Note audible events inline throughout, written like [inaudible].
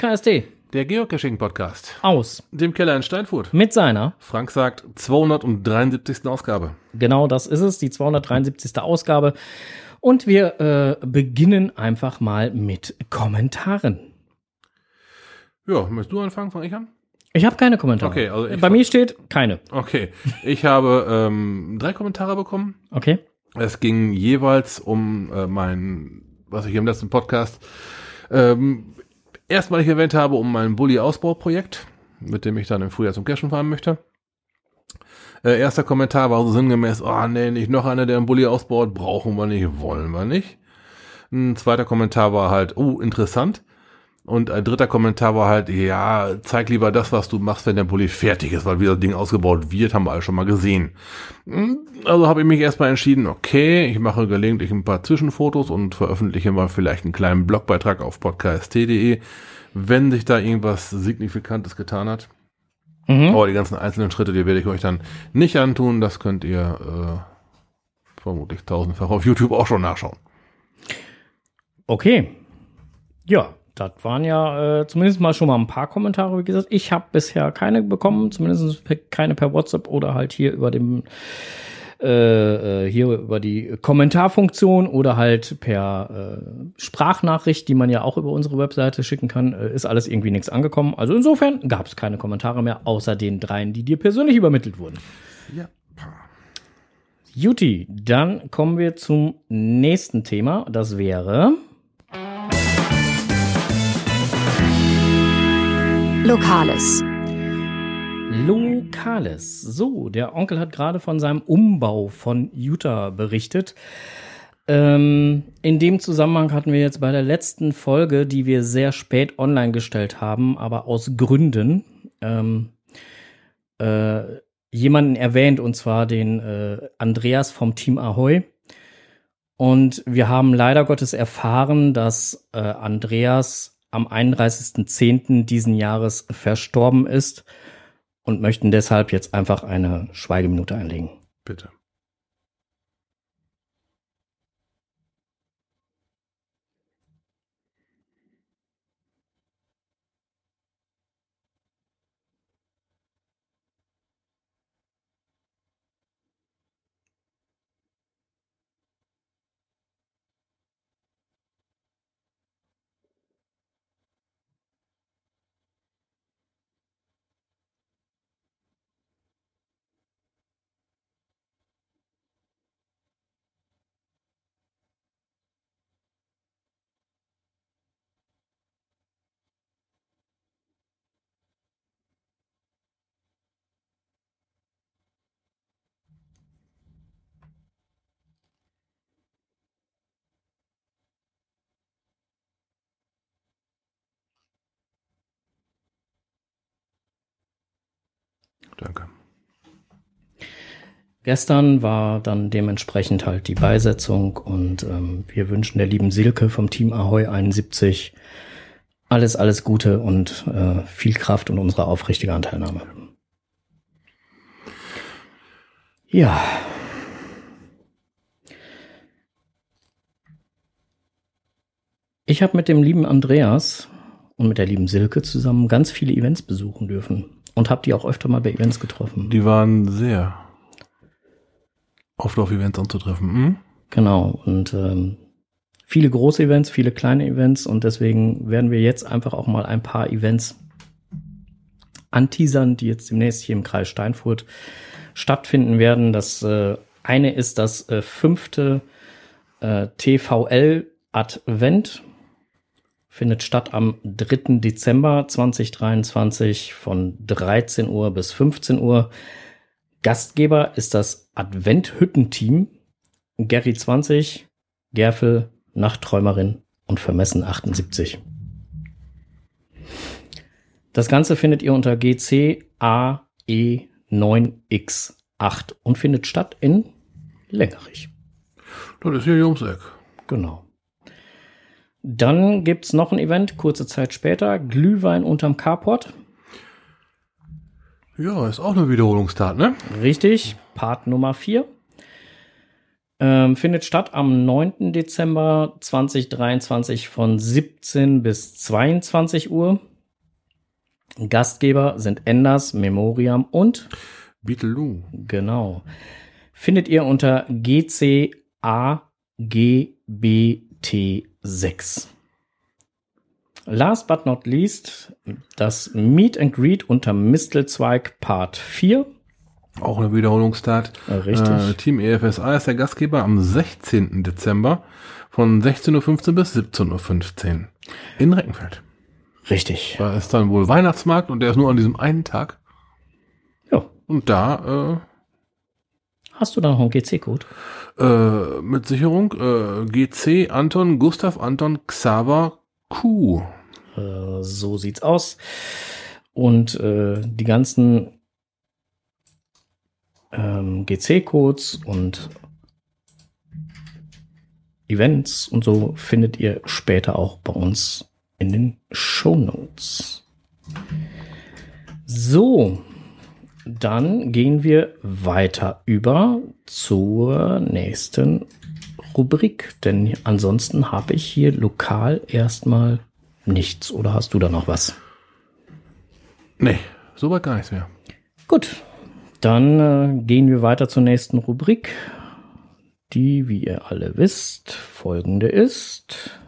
Podcast D. Der Geocaching-Podcast. Aus. Dem Keller in Steinfurt. Mit seiner. Frank sagt 273. Ausgabe. Genau das ist es, die 273. Ausgabe. Und wir äh, beginnen einfach mal mit Kommentaren. Ja, möchtest du anfangen? Fange ich an? Ich habe keine Kommentare. Okay, also Bei mir steht keine. Okay. Ich habe ähm, drei Kommentare bekommen. Okay. Es ging jeweils um äh, mein, was ich im letzten Podcast ähm, erstmalig erwähnt habe, um mein Bulli-Ausbauprojekt, mit dem ich dann im Frühjahr zum Cashen fahren möchte. Äh, erster Kommentar war so sinngemäß, oh nee, nicht noch einer, der einen Bulli ausbaut, brauchen wir nicht, wollen wir nicht. Ein zweiter Kommentar war halt, oh, interessant. Und ein dritter Kommentar war halt, ja, zeig lieber das, was du machst, wenn der Bulli fertig ist, weil wie das Ding ausgebaut wird, haben wir alle schon mal gesehen. Hm, also habe ich mich erstmal entschieden, okay, ich mache gelegentlich ein paar Zwischenfotos und veröffentliche mal vielleicht einen kleinen Blogbeitrag auf podcast.de, wenn sich da irgendwas Signifikantes getan hat. Mhm. Aber die ganzen einzelnen Schritte, die werde ich euch dann nicht antun. Das könnt ihr äh, vermutlich tausendfach auf YouTube auch schon nachschauen. Okay. Ja, das waren ja äh, zumindest mal schon mal ein paar Kommentare, wie gesagt. Ich habe bisher keine bekommen, zumindest keine per WhatsApp oder halt hier über dem äh, äh, hier über die Kommentarfunktion oder halt per äh, Sprachnachricht, die man ja auch über unsere Webseite schicken kann, äh, ist alles irgendwie nichts angekommen. Also insofern gab es keine Kommentare mehr, außer den dreien, die dir persönlich übermittelt wurden. Ja. Juti, dann kommen wir zum nächsten Thema. Das wäre Lokales. Lokales. So, der Onkel hat gerade von seinem Umbau von Utah berichtet. Ähm, in dem Zusammenhang hatten wir jetzt bei der letzten Folge, die wir sehr spät online gestellt haben, aber aus Gründen, ähm, äh, jemanden erwähnt, und zwar den äh, Andreas vom Team Ahoy. Und wir haben leider Gottes erfahren, dass äh, Andreas am 31.10. diesen Jahres verstorben ist und möchten deshalb jetzt einfach eine Schweigeminute einlegen. Bitte. Danke. Gestern war dann dementsprechend halt die Beisetzung und ähm, wir wünschen der lieben Silke vom Team Ahoy 71 alles, alles Gute und äh, viel Kraft und unsere aufrichtige Anteilnahme. Ja. Ich habe mit dem lieben Andreas und mit der lieben Silke zusammen ganz viele Events besuchen dürfen. Und habe die auch öfter mal bei Events getroffen. Die waren sehr oft auf Events anzutreffen. Hm? Genau. Und ähm, viele große Events, viele kleine Events. Und deswegen werden wir jetzt einfach auch mal ein paar Events anteasern, die jetzt demnächst hier im Kreis Steinfurt stattfinden werden. Das äh, eine ist das äh, fünfte äh, TVL Advent findet statt am 3. Dezember 2023 von 13 Uhr bis 15 Uhr. Gastgeber ist das Adventhüttenteam Gary 20, Gerfel, Nachtträumerin und Vermessen 78. Das Ganze findet ihr unter GCAE9X8 und findet statt in Längerich. Das ist hier ums Eck. Genau. Dann gibt es noch ein Event, kurze Zeit später, Glühwein unterm Carport. Ja, ist auch eine Wiederholungstat, ne? Richtig, Part Nummer 4. Ähm, findet statt am 9. Dezember 2023 von 17 bis 22 Uhr. Gastgeber sind Enders, Memoriam und Beetleloo. genau. Findet ihr unter GCAGBT6. Last but not least das Meet and Greet unter Mistelzweig Part 4. Auch eine Wiederholungstat. Äh, richtig. Äh, Team EFSA ist der Gastgeber am 16. Dezember von 16.15 Uhr bis 17.15 Uhr in Reckenfeld. Richtig. Da ist dann wohl Weihnachtsmarkt und der ist nur an diesem einen Tag. Ja. Und da Hast du da noch einen GC-Code? Äh, mit Sicherung äh, GC Anton Gustav Anton Xaver Q. Äh, so sieht's aus. Und äh, die ganzen ähm, GC-Codes und Events und so findet ihr später auch bei uns in den Show Notes. So, dann gehen wir weiter über zur nächsten Rubrik, denn ansonsten habe ich hier lokal erstmal nichts. Oder hast du da noch was? Nee, soweit gar nichts mehr. Gut, dann äh, gehen wir weiter zur nächsten Rubrik, die, wie ihr alle wisst, folgende ist.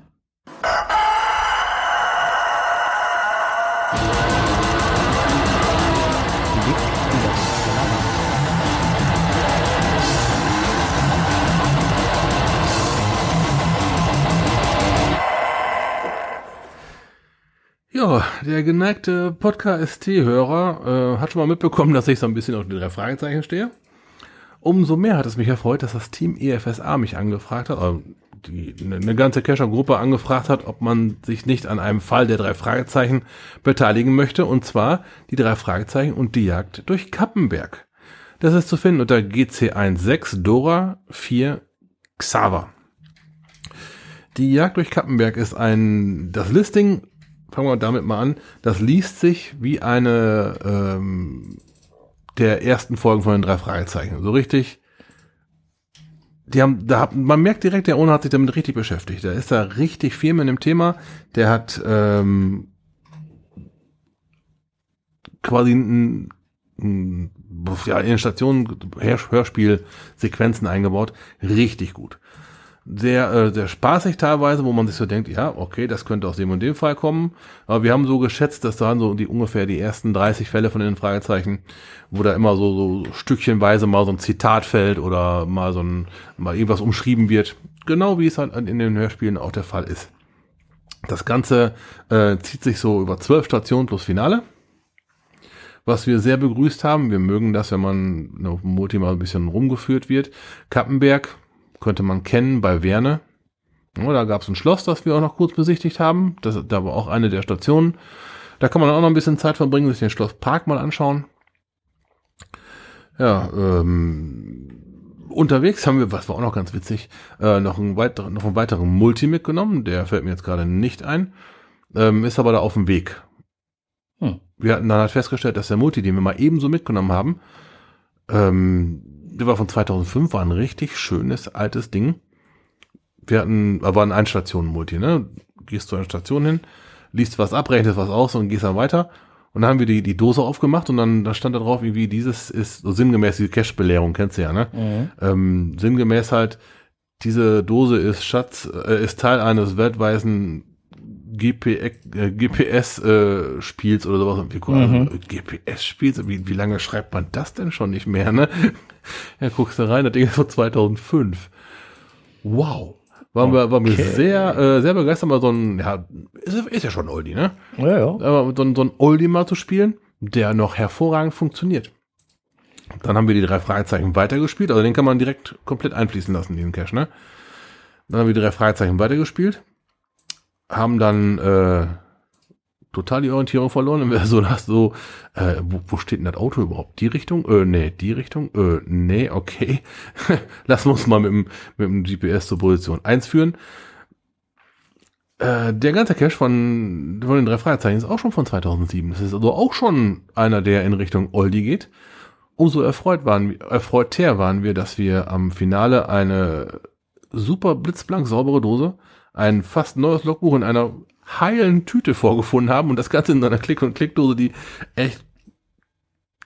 Ja, der geneigte Podcast-Hörer äh, hat schon mal mitbekommen, dass ich so ein bisschen auf die drei Fragezeichen stehe. Umso mehr hat es mich erfreut, dass das Team EFSA mich angefragt hat, also die, eine, eine ganze Cacher-Gruppe angefragt hat, ob man sich nicht an einem Fall der drei Fragezeichen beteiligen möchte, und zwar die drei Fragezeichen und die Jagd durch Kappenberg. Das ist zu finden unter GC16 Dora 4 Xaver. Die Jagd durch Kappenberg ist ein, das Listing, fangen wir damit mal an, das liest sich wie eine ähm, der ersten Folgen von den drei Fragezeichen. So richtig. Die haben, da hat, man merkt direkt, der Ohne hat sich damit richtig beschäftigt. Der ist da richtig viel mit dem Thema. Der hat ähm, quasi ein, ein, ja, in den Stationen Hör- Hörspielsequenzen eingebaut. Richtig gut sehr, äh, sehr spaßig teilweise, wo man sich so denkt, ja, okay, das könnte aus dem und dem Fall kommen. Aber wir haben so geschätzt, dass da so die ungefähr die ersten 30 Fälle von den Fragezeichen, wo da immer so, so stückchenweise mal so ein Zitat fällt oder mal so ein, mal irgendwas umschrieben wird. Genau wie es halt in den Hörspielen auch der Fall ist. Das Ganze äh, zieht sich so über zwölf Stationen plus Finale. Was wir sehr begrüßt haben, wir mögen das, wenn man auf dem Multi mal ein bisschen rumgeführt wird. Kappenberg, könnte man kennen bei Werne. Ja, da gab es ein Schloss, das wir auch noch kurz besichtigt haben. Das, da war auch eine der Stationen. Da kann man auch noch ein bisschen Zeit verbringen, sich den Schlosspark mal anschauen. Ja, ähm, unterwegs haben wir, was war auch noch ganz witzig, äh, noch, einen weiteren, noch einen weiteren Multi mitgenommen. Der fällt mir jetzt gerade nicht ein. Ähm, ist aber da auf dem Weg. Hm. Wir hatten dann halt festgestellt, dass der Multi, den wir mal ebenso mitgenommen haben, ähm, der war von 2005, war ein richtig schönes altes Ding. Wir hatten, war ein Einstationen-Multi, ne? Gehst zu einer Station hin, liest was ab, rechnest was aus und gehst dann weiter. Und dann haben wir die, die Dose aufgemacht und dann da stand da drauf, irgendwie, dieses ist so sinngemäß diese Cache-Belehrung, kennst du ja, ne? Mhm. Ähm, sinngemäß halt, diese Dose ist Schatz, äh, ist Teil eines weltweiten GP, äh, GPS-Spiels oder sowas. Mhm. also, GPS-Spiels, wie, wie lange schreibt man das denn schon nicht mehr, ne? [laughs] Ja, guckst du rein, das Ding ist von 2005. Wow. Waren wir, waren wir Okay. sehr, äh, sehr begeistert, mal so ein, ja, ist, ist ja schon ein Oldie, ne? Ja, ja. Aber so, ein- so ein Oldie mal zu spielen, der noch hervorragend funktioniert. Dann haben wir die drei Fragezeichen weitergespielt, also den kann man direkt komplett einfließen lassen, diesen Cache, ne? Dann haben wir die drei Fragezeichen weitergespielt, haben dann äh, total die Orientierung verloren und wir so nach so, äh, wo, wo steht denn das Auto überhaupt? Die Richtung? Äh, nee, die Richtung? Äh, nee, okay. [laughs] Lassen wir uns mal mit dem, mit dem GPS zur Position 1 führen. Äh, der ganze Cache von, von den drei Fragezeichen ist auch schon von 2007. Das ist also auch schon einer, der in Richtung Oldie geht. umso erfreut waren, erfreuter waren wir, dass wir am Finale eine super blitzblank saubere Dose, ein fast neues Logbuch in einer heilen Tüte vorgefunden haben und das Ganze in einer Klick- und Klickdose, die echt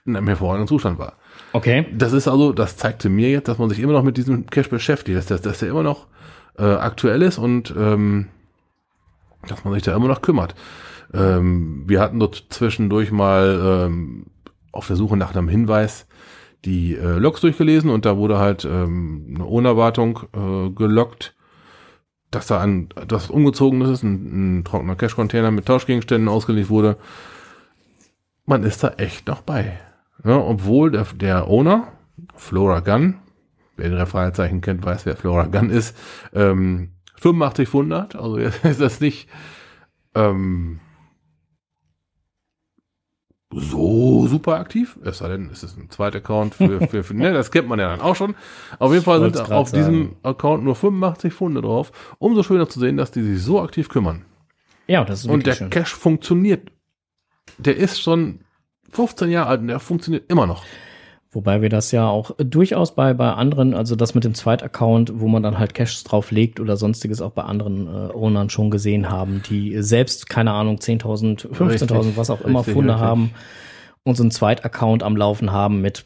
in einem hervorragenden Zustand war. Okay. Das ist also, das zeigte mir jetzt, dass man sich immer noch mit diesem Cache beschäftigt, dass, dass, dass der immer noch äh, aktuell ist und ähm, dass man sich da immer noch kümmert. Ähm, wir hatten dort zwischendurch mal ähm, auf der Suche nach einem Hinweis die äh, Logs durchgelesen und da wurde halt ähm, eine Unerwartung äh, gelockt, dass da ein das umgezogenes ist, ein, ein trockener Cache-Container mit Tauschgegenständen ausgelegt wurde. Man ist da echt noch bei. Ja, obwohl der, der Owner, Flora Gunn, wer drei Fragezeichen kennt, weiß, wer Flora Gunn ist, ähm, 85 Pfund also jetzt [laughs] ist das nicht ähm, so super aktiv. Es sei denn, es ist ein zweiter Account für, [laughs] für, für ne, das kennt man ja dann auch schon. Auf jeden Fall sind auf diesem sagen. Account nur 85 Funde drauf. Umso schöner zu sehen, dass die sich so aktiv kümmern. Ja, das ist Und der schön. Cache funktioniert. Der ist schon 15 Jahre alt und der funktioniert immer noch. Wobei wir das ja auch durchaus bei, bei anderen, also das mit dem Zweitaccount, wo man dann halt Caches drauflegt oder sonstiges auch bei anderen äh, Ownern schon gesehen haben, die selbst, keine Ahnung, 10.000, 15.000, Richtig, was auch immer richtig, Funde richtig. haben und so einen Zweitaccount am Laufen haben mit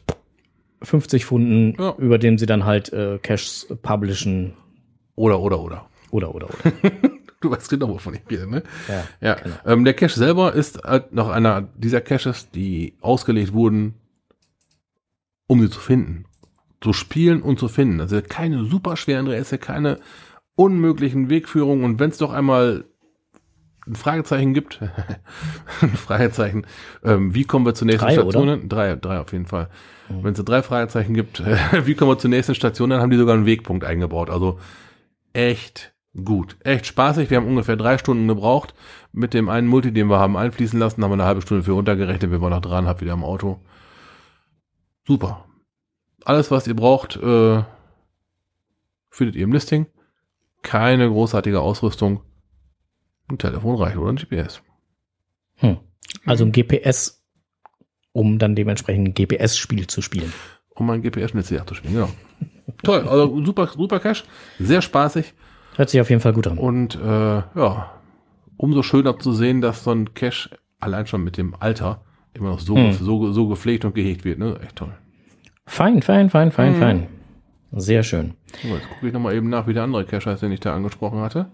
50 Funden, Ja. über dem sie dann halt äh, Caches publishen Oder, oder, oder. oder, oder, oder. [laughs] Du weißt genau, wovon ich rede, ne? Ja, Ja. genau. Ähm, der Cache selber ist halt noch einer dieser Caches, die ausgelegt wurden, um sie zu finden. Zu spielen und zu finden. Also keine super schweren Rätsel, keine unmöglichen Wegführungen. Und wenn es doch einmal ein Fragezeichen gibt, [laughs] ein Fragezeichen, ähm, wie kommen wir zur nächsten Drei, Station? oder? Drei, drei auf jeden Fall. Wenn es drei Fragezeichen gibt, [laughs] wie kommen wir zur nächsten Station, dann haben die sogar einen Wegpunkt eingebaut. Also echt gut, echt spaßig. Wir haben ungefähr drei Stunden gebraucht. Mit dem einen Multi, den wir haben einfließen lassen, haben wir eine halbe Stunde für runtergerechnet. Wir waren noch dran, hab wieder im Auto. Super. Alles, was ihr braucht, äh, findet ihr im Listing. Keine großartige Ausrüstung. Ein Telefon reicht oder ein GPS. Hm. Also ein GPS, um dann dementsprechend ein GPS-Spiel zu spielen. Um mein GPS-Schnitzeljagd zu spielen, genau. [laughs] Toll, also super, super Cash. Sehr spaßig. Hört sich auf jeden Fall gut an. Und äh, ja, umso schöner zu sehen, dass so ein Cache allein schon mit dem Alter immer noch so, Hm. so, so gepflegt und gehegt wird. Ne? Echt toll. Fein, fein, fein, fein, fein. Sehr schön. So, jetzt gucke ich nochmal eben nach, wie der andere Cache heißt, den ich da angesprochen hatte.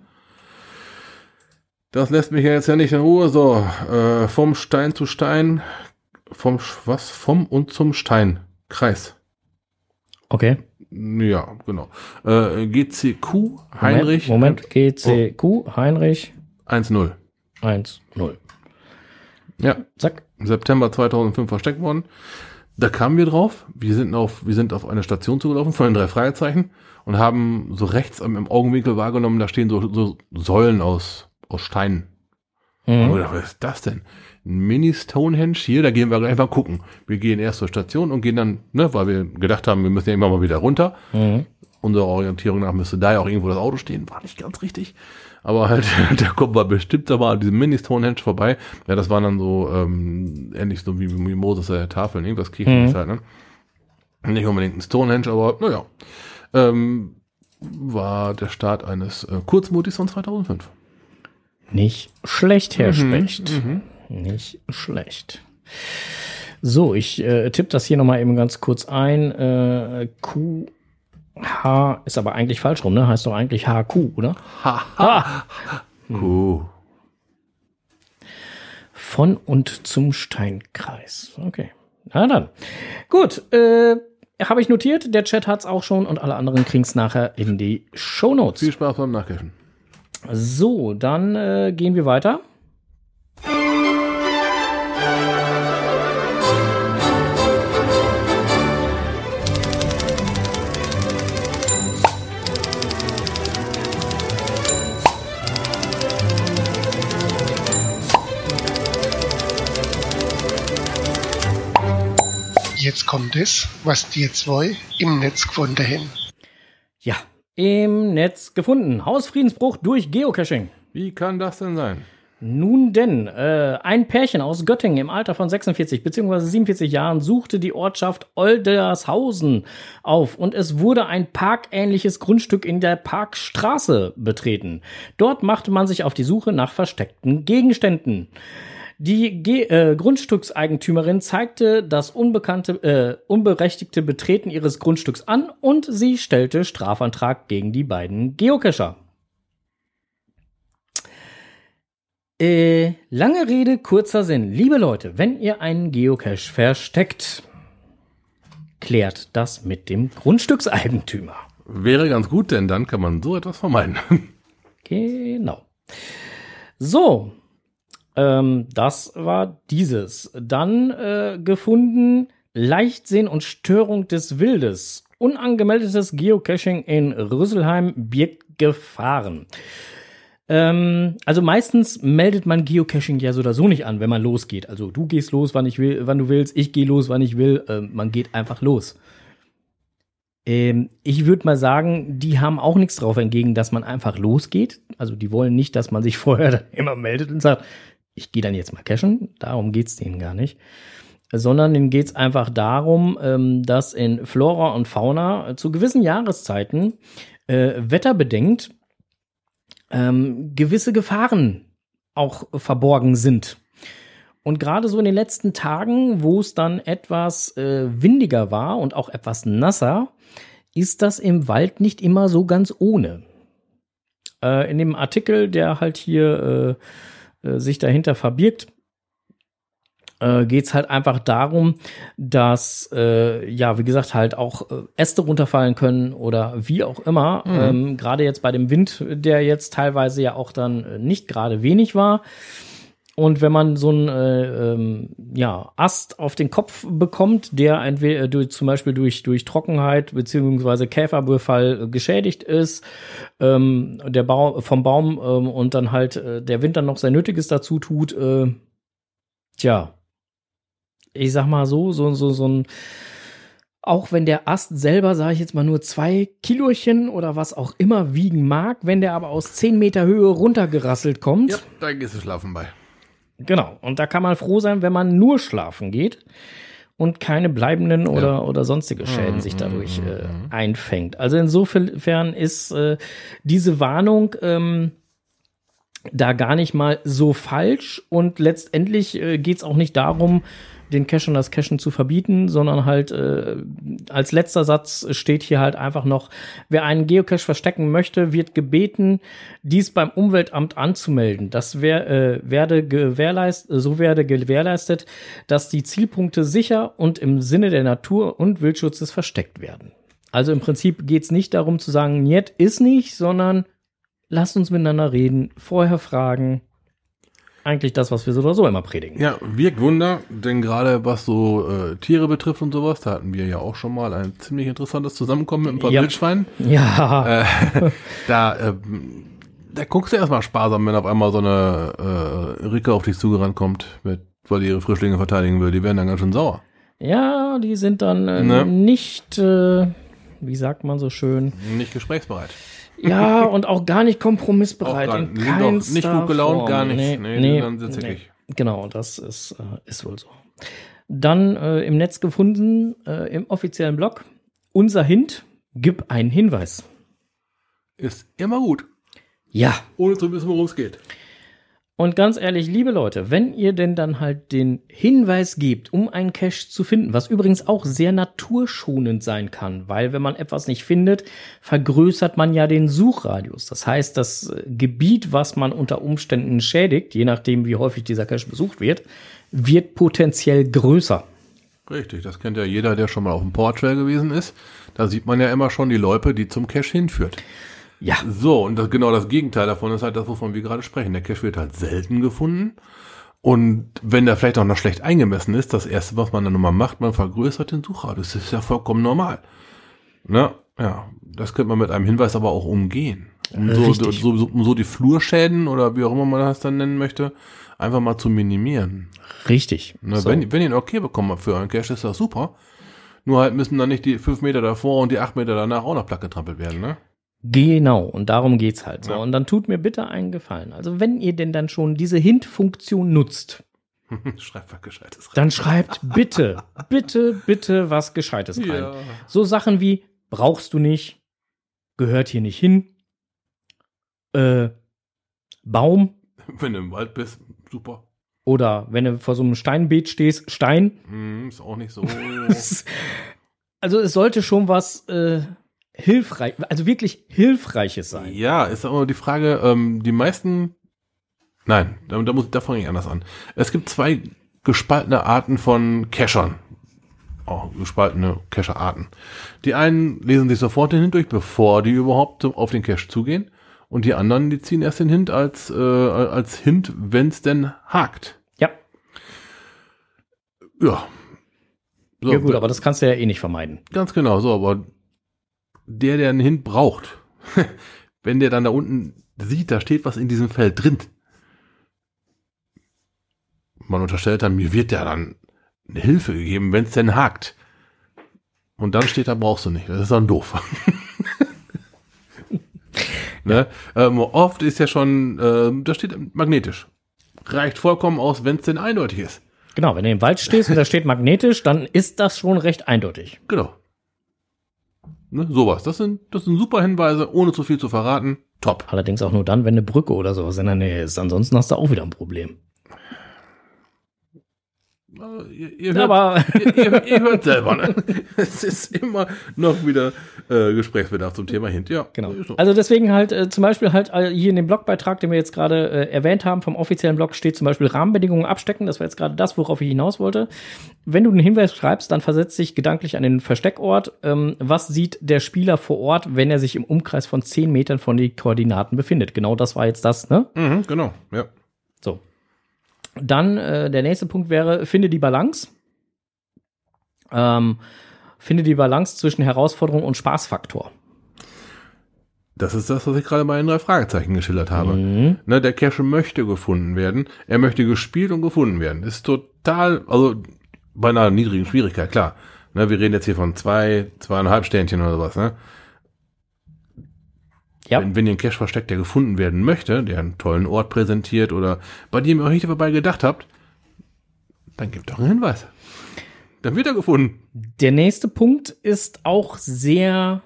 Das lässt mich ja jetzt ja nicht in Ruhe. So, äh, vom Stein zu Stein, vom was? Vom und zum Stein. Kreis. Okay. Ja, genau. Äh, GCQ Heinrich Moment, Moment. GCQ Heinrich 1-0. 1 0. Ja, Zack. September 2005 versteckt worden. Da kamen wir drauf. Wir sind auf, wir sind auf eine Station zugelaufen von den drei Fragezeichen und haben so rechts am, im Augenwinkel wahrgenommen, da stehen so, so Säulen aus, aus Steinen. Mhm. wir dachten, was ist das denn? Ein Mini-Stonehenge hier, da gehen wir gleich mal gucken. Wir gehen erst zur Station und gehen dann, ne, weil wir gedacht haben, wir müssen ja irgendwann mal wieder runter. Mhm. Unserer Orientierung nach müsste da ja auch irgendwo das Auto stehen. War nicht ganz richtig. Aber halt, [laughs] da kommen wir bestimmt aber an diesem Mini-Stonehenge vorbei. Ja, das waren dann so, ähm, ähnlich so wie, wie Moses der Tafeln, irgendwas Kirchliches Mhm. halt, ne? Nicht unbedingt ein Stonehenge, aber naja. Ähm, war der Start eines äh, Kurzmutis von 2005. Nicht schlecht, Herr Mhm, Specht. Nicht schlecht. So, ich äh, tippe das hier nochmal eben ganz kurz ein. Äh, QH ist aber eigentlich falsch rum, ne? Heißt doch eigentlich HQ, oder? Ah, Cool. von und zum Steinkreis. Okay. Na dann. Gut, äh, habe ich notiert. Der Chat hat's auch schon und alle anderen kriegen's nachher in die Shownotes. Viel Spaß beim Nachcachen. So, dann äh, gehen wir weiter. Jetzt kommt es, was die zwei im Netz gefunden haben. Ja, im Netz gefunden. Hausfriedensbruch durch Geocaching. Wie kann das denn sein? Nun denn, äh, ein Pärchen aus Göttingen im Alter von 46 bzw. 47 Jahren suchte die Ortschaft Oldershausen auf und es wurde ein parkähnliches Grundstück in der Parkstraße betreten. Dort machte man sich auf die Suche nach versteckten Gegenständen. Die Ge äh, Grundstückseigentümerin zeigte das unbekannte, äh, unberechtigte Betreten ihres Grundstücks an und sie stellte Strafantrag gegen die beiden Geocacher. Äh, lange Rede, kurzer Sinn. Liebe Leute, wenn ihr einen Geocache versteckt, klärt das mit dem Grundstückseigentümer. Wäre ganz gut, denn dann kann man so etwas vermeiden. [laughs] Genau. So, ähm, das war dieses. Dann äh, gefunden Leichtsinn und Störung des Wildes. Unangemeldetes Geocaching in Rüsselheim birgt Gefahren. Ähm, also meistens meldet man Geocaching ja so oder so nicht an, wenn man losgeht. Also du gehst los, wann ich will, wann du willst, ich gehe los, wann ich will. Ähm, man geht einfach los. Ähm, ich würde mal sagen, die haben auch nichts drauf entgegen, dass man einfach losgeht. Also die wollen nicht, dass man sich [laughs] vorher dann immer meldet und sagt, ich gehe dann jetzt mal cashen. Darum geht's denen gar nicht. Sondern denen geht's einfach darum, ähm, dass in Flora und Fauna zu gewissen Jahreszeiten äh, wetterbedingt ähm, gewisse Gefahren auch verborgen sind. Und gerade so in den letzten Tagen, wo es dann etwas äh, windiger war und auch etwas nasser, ist das im Wald nicht immer so ganz ohne. Äh, in dem Artikel, der halt hier äh, äh, sich dahinter verbirgt, äh, geht es halt einfach darum, dass, äh, ja, wie gesagt, halt auch äh, Äste runterfallen können oder wie auch immer. Mhm. Ähm, gerade jetzt bei dem Wind, der jetzt teilweise ja auch dann äh, nicht gerade wenig war. Und wenn man so einen äh, ähm, ja, Ast auf den Kopf bekommt, der entweder äh, durch, zum Beispiel durch, durch Trockenheit beziehungsweise Käferbefall äh, geschädigt ist, ähm, der Baum vom Baum ähm, und dann halt äh, der Wind dann noch sein Nötiges dazu tut, äh, tja, ich sag mal so, so, so, so ein, auch wenn der Ast selber, sage ich jetzt mal, nur zwei Kilochen oder was auch immer wiegen mag, wenn der aber aus zehn Meter Höhe runtergerasselt kommt. Ja, da gehst du schlafen bei. Genau. Und da kann man froh sein, wenn man nur schlafen geht und keine bleibenden ja. oder, oder sonstige Schäden mhm, sich dadurch mhm, äh, mhm. einfängt. Also insofern ist äh, diese Warnung ähm, da gar nicht mal so falsch und letztendlich äh, geht es auch nicht darum, den Cache und das Cachen zu verbieten, sondern halt äh, als letzter Satz steht hier halt einfach noch, wer einen Geocache verstecken möchte, wird gebeten, dies beim Umweltamt anzumelden. Das wär, äh, werde gewährleistet, so werde gewährleistet, dass die Zielpunkte sicher und im Sinne der Natur- und Wildschutzes versteckt werden. Also im Prinzip geht's nicht darum zu sagen, niet ist nicht, sondern lasst uns miteinander reden, vorher fragen, eigentlich das, was wir so oder so immer predigen. Ja, wirkt Wunder, denn gerade was so äh, Tiere betrifft und sowas, da hatten wir ja auch schon mal ein ziemlich interessantes Zusammenkommen mit ein paar ja. Wildschweinen. Ja. Äh, [laughs] da, äh, da guckst du erstmal sparsam, wenn auf einmal so eine äh, Ricke auf dich zugerannt kommt, mit, weil die ihre Frischlinge verteidigen will. Die werden dann ganz schön sauer. Ja, die sind dann äh, ne? nicht, äh, wie sagt man so schön? Nicht gesprächsbereit. Ja, [laughs] und auch gar nicht kompromissbereit. Gar, in sind nicht gut gelaunt, Form. gar nichts. Nee, nee, nee, dann sitze nee. ich. Genau, das ist, äh, ist wohl so. Dann äh, im Netz gefunden, äh, im offiziellen Blog, unser Hint, gib einen Hinweis. Ist immer gut. Ja. Ohne zu wissen, worum es geht. Und ganz ehrlich, liebe Leute, wenn ihr denn dann halt den Hinweis gebt, um einen Cache zu finden, was übrigens auch sehr naturschonend sein kann, weil wenn man etwas nicht findet, vergrößert man ja den Suchradius. Das heißt, das Gebiet, was man unter Umständen schädigt, je nachdem wie häufig dieser Cache besucht wird, wird potenziell größer. Richtig, das kennt ja jeder, der schon mal auf dem Portrail gewesen ist. Da sieht man ja immer schon die Loipe, die zum Cache hinführt. Ja. So, und das, genau das Gegenteil davon ist halt das, wovon wir gerade sprechen. Der Cache wird halt selten gefunden. Und wenn der vielleicht auch noch schlecht eingemessen ist, das erste, was man dann nochmal macht, man vergrößert den Suchradius. Das ist ja vollkommen normal. Ne? Ja, das könnte man mit einem Hinweis aber auch umgehen. Um so, so, so, um so die Flurschäden oder wie auch immer man das dann nennen möchte, einfach mal zu minimieren. Richtig. Ne, so. wenn, wenn ihr ein Okay bekommen habt für euren Cache, ist das super. Nur halt müssen dann nicht die fünf Meter davor und die acht Meter danach auch noch platt getrampelt werden, ne? Genau, und darum geht's halt so. Ja. Und dann tut mir bitte einen Gefallen. Also, wenn ihr denn dann schon diese Hint-Funktion nutzt, [laughs] Schreib was Gescheites rein. dann schreibt bitte, bitte, bitte was Gescheites rein. Ja. So Sachen wie brauchst du nicht, gehört hier nicht hin, äh, Baum [laughs] Wenn du im Wald bist, super. oder wenn du vor so einem Steinbeet stehst, Stein. Hm, ist auch nicht so. [laughs] Also es sollte schon was äh, hilfreich, also wirklich hilfreiches sein. ja, ist aber die Frage, ähm, die meisten. Nein, da, da, muss, da fange ich anders an. Es gibt zwei gespaltene Arten von Cachern. Auch gespaltene Cacher-Arten. Die einen lesen sich sofort den Hint durch, bevor die überhaupt auf den Cache zugehen. Und die anderen, die ziehen erst den Hint als, äh, als Hint, wenn es denn hakt. Ja, Ja. So, ja gut, aber das kannst du ja eh nicht vermeiden. Ganz genau, so, aber der, der einen Hint braucht, [laughs] wenn der dann da unten sieht, da steht was in diesem Feld drin. Man unterstellt dann, mir wird ja dann eine Hilfe gegeben, wenn es denn hakt. Und dann steht da, brauchst du nicht. Das ist dann doof. [laughs] ne? ähm, oft ist ja schon, äh, da steht magnetisch. Reicht vollkommen aus, wenn es denn eindeutig ist. Genau, wenn du im Wald stehst und da steht magnetisch, dann ist das schon recht eindeutig. Genau. Ne, sowas. Das sind, das sind super Hinweise, ohne zu viel zu verraten. Top. Allerdings auch nur dann, wenn eine Brücke oder sowas in der Nähe ist. Ansonsten hast du auch wieder ein Problem. Ihr, ihr, hört, Aber ihr, ihr, ihr hört selber, ne? [laughs] Es ist immer noch wieder äh, Gesprächsbedarf zum Thema Hint. Ja, Genau. so. Also deswegen halt äh, zum Beispiel halt äh, hier in dem Blogbeitrag, den wir jetzt gerade äh, erwähnt haben, vom offiziellen Blog steht zum Beispiel Rahmenbedingungen abstecken. Das war jetzt gerade das, worauf ich hinaus wollte. Wenn du einen Hinweis schreibst, dann versetzt dich gedanklich an den Versteckort. Ähm, was sieht der Spieler vor Ort, wenn er sich im Umkreis von 10 Metern von den Koordinaten befindet? Genau das war jetzt das, ne? Mhm, genau, ja. So. Dann äh, der nächste Punkt wäre, finde die Balance. Ähm, finde die Balance zwischen Herausforderung und Spaßfaktor. Das ist das, was ich gerade bei den drei Fragezeichen geschildert habe. Mhm. Ne, der Cache möchte gefunden werden. Er möchte gespielt und gefunden werden. Ist total, also bei einer niedrigen Schwierigkeit, klar. Ne, wir reden jetzt hier von zwei, zweieinhalb Sternchen oder sowas, ne? Ja. Wenn, wenn ihr einen Cache versteckt, der gefunden werden möchte, der einen tollen Ort präsentiert oder bei dem ihr euch nicht dabei gedacht habt, dann gebt doch einen Hinweis. Dann wird er gefunden. Der nächste Punkt ist auch sehr,